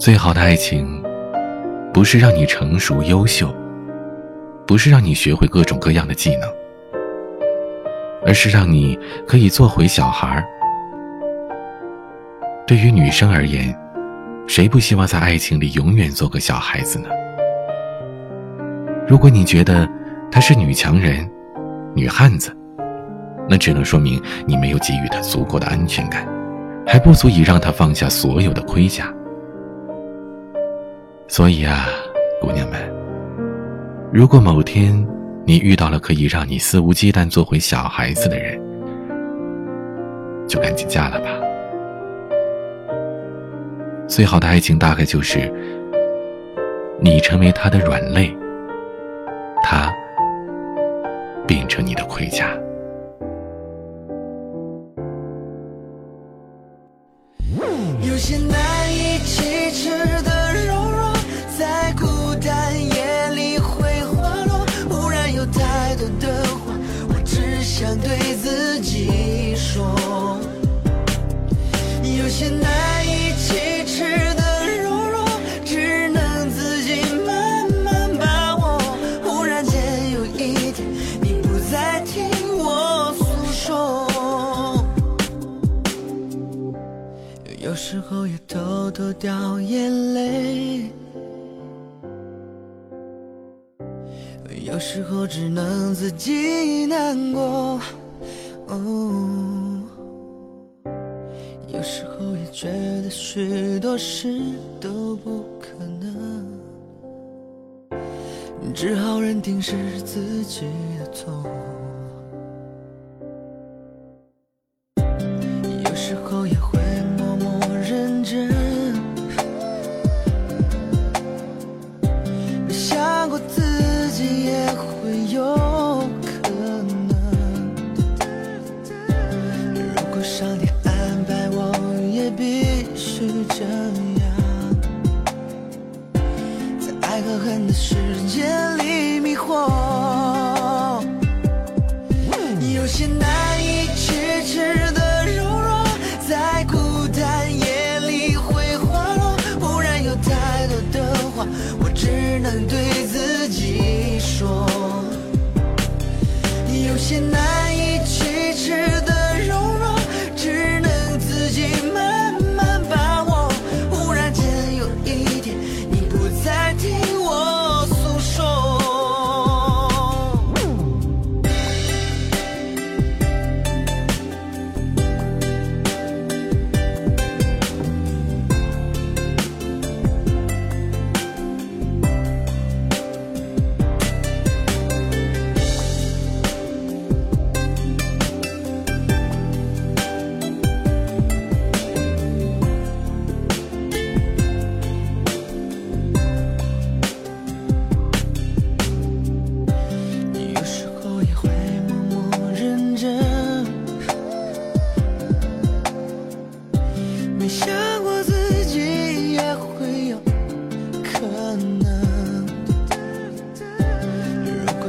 最好的爱情，不是让你成熟优秀，不是让你学会各种各样的技能，而是让你可以做回小孩儿。对于女生而言，谁不希望在爱情里永远做个小孩子呢？如果你觉得他是女强人、女汉子，那只能说明你没有给予他足够的安全感，还不足以让他放下所有的盔甲。所以啊，姑娘们，如果某天你遇到了可以让你肆无忌惮做回小孩子的人，就赶紧嫁了吧。最好的爱情大概就是，你成为他的软肋，他变成你的盔甲。些难以启齿的柔弱，只能自己慢慢把握。忽然间有一天，你不再听我诉说。有时候也偷偷掉眼泪，有时候只能自己难过。哦，有时候也觉得许多事都不可能，只好认定是自己的错。爱和恨的世界里迷惑。有些难以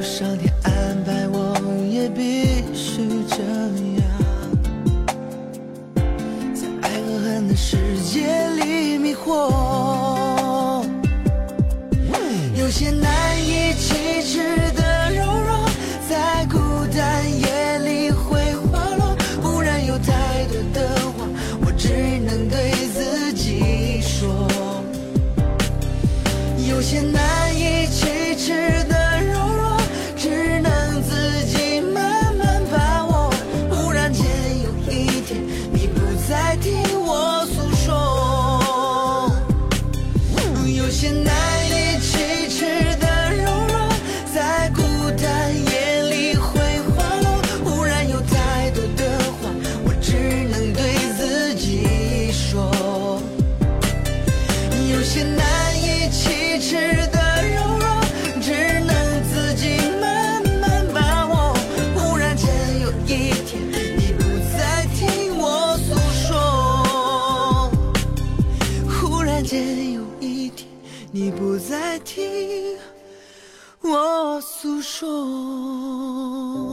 上天安排，我也必须这样，在爱和恨的世界里迷惑。有些难以启齿的柔弱，在孤单夜里会滑落。忽然有太多的话，我只能对自己说。有些难以启齿你不再听我诉说。